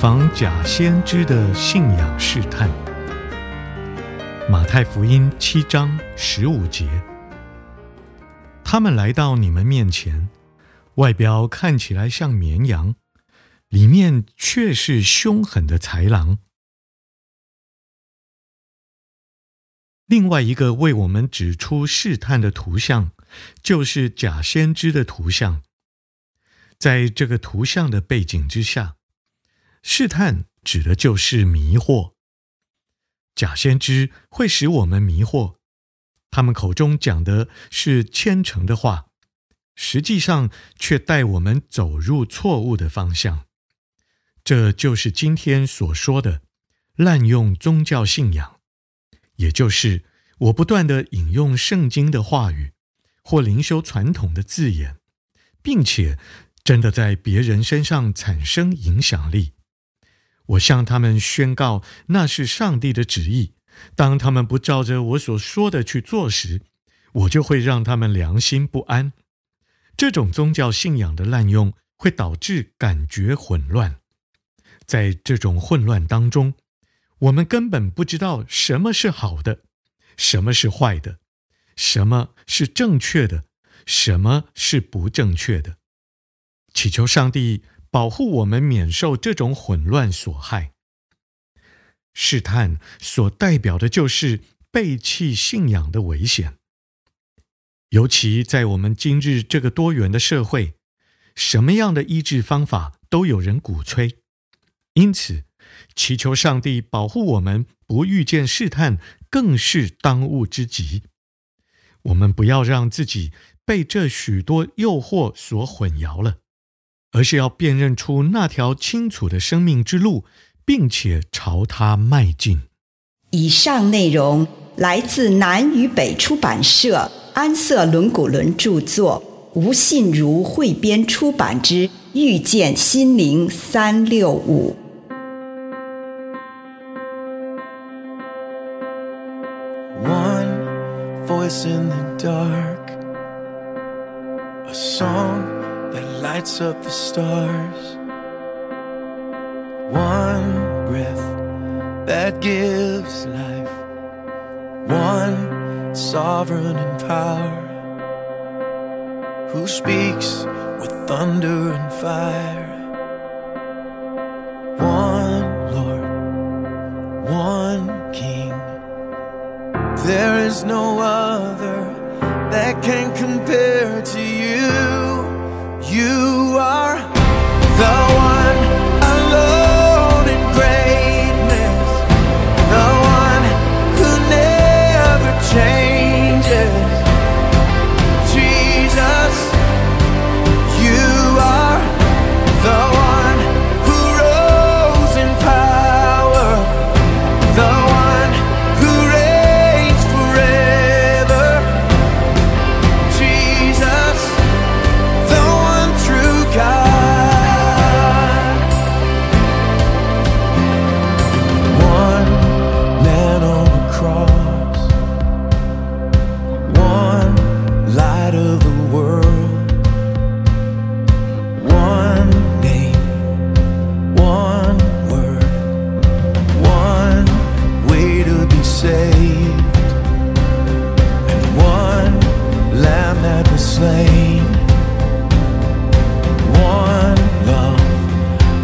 防假先知的信仰试探。马太福音七章十五节，他们来到你们面前，外表看起来像绵羊，里面却是凶狠的豺狼。另外一个为我们指出试探的图像，就是假先知的图像。在这个图像的背景之下，试探指的就是迷惑。假先知会使我们迷惑，他们口中讲的是虔诚的话，实际上却带我们走入错误的方向。这就是今天所说的滥用宗教信仰，也就是我不断地引用圣经的话语或灵修传统的字眼，并且真的在别人身上产生影响力。我向他们宣告，那是上帝的旨意。当他们不照着我所说的去做时，我就会让他们良心不安。这种宗教信仰的滥用会导致感觉混乱。在这种混乱当中，我们根本不知道什么是好的，什么是坏的，什么是正确的，什么是不正确的。祈求上帝。保护我们免受这种混乱所害。试探所代表的就是背弃信仰的危险，尤其在我们今日这个多元的社会，什么样的医治方法都有人鼓吹。因此，祈求上帝保护我们不遇见试探，更是当务之急。我们不要让自己被这许多诱惑所混淆了。而是要辨认出那条清楚的生命之路，并且朝它迈进。以上内容来自南与北出版社安瑟伦古伦著作，吴信如汇编出版之《遇见心灵三六五》。One voice in the dark, a song that lights up the stars. One breath that gives life. One sovereign in power who speaks with thunder and fire. One Lord, one King. There is no other that can compare to you. You are the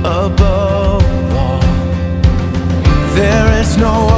above all. There is no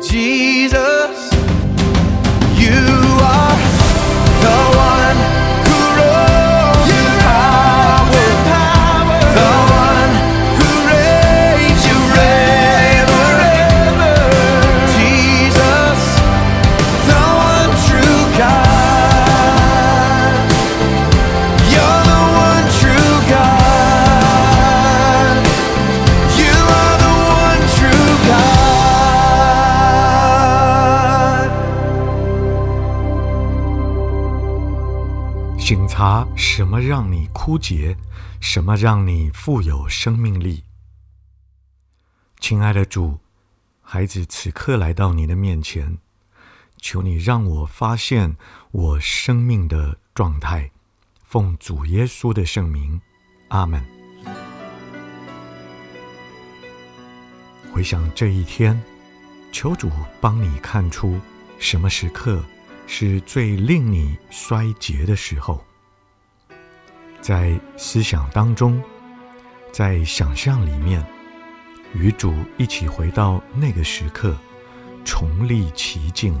Jesus. 察什么让你枯竭，什么让你富有生命力。亲爱的主，孩子此刻来到你的面前，求你让我发现我生命的状态。奉主耶稣的圣名，阿门。回想这一天，求主帮你看出什么时刻是最令你衰竭的时候。在思想当中，在想象里面，与主一起回到那个时刻，重历其境。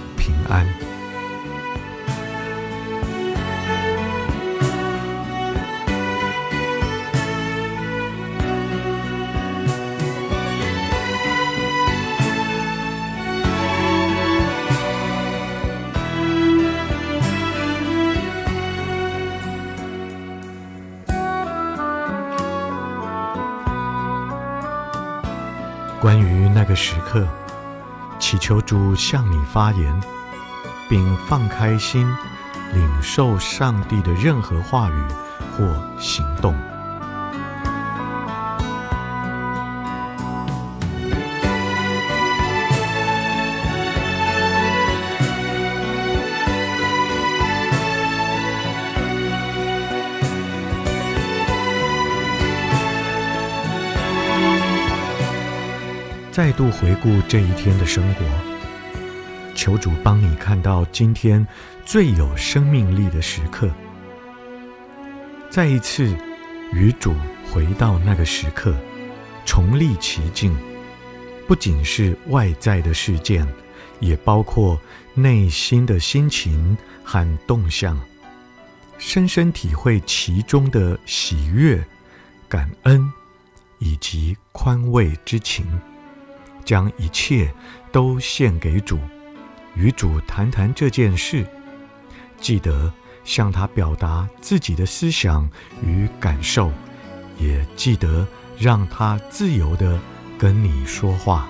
平安。关于那个时刻。祈求主向你发言，并放开心，领受上帝的任何话语或行动。再度回顾这一天的生活，求主帮你看到今天最有生命力的时刻。再一次与主回到那个时刻，重历其境，不仅是外在的事件，也包括内心的心情和动向，深深体会其中的喜悦、感恩以及宽慰之情。将一切都献给主，与主谈谈这件事。记得向他表达自己的思想与感受，也记得让他自由的跟你说话。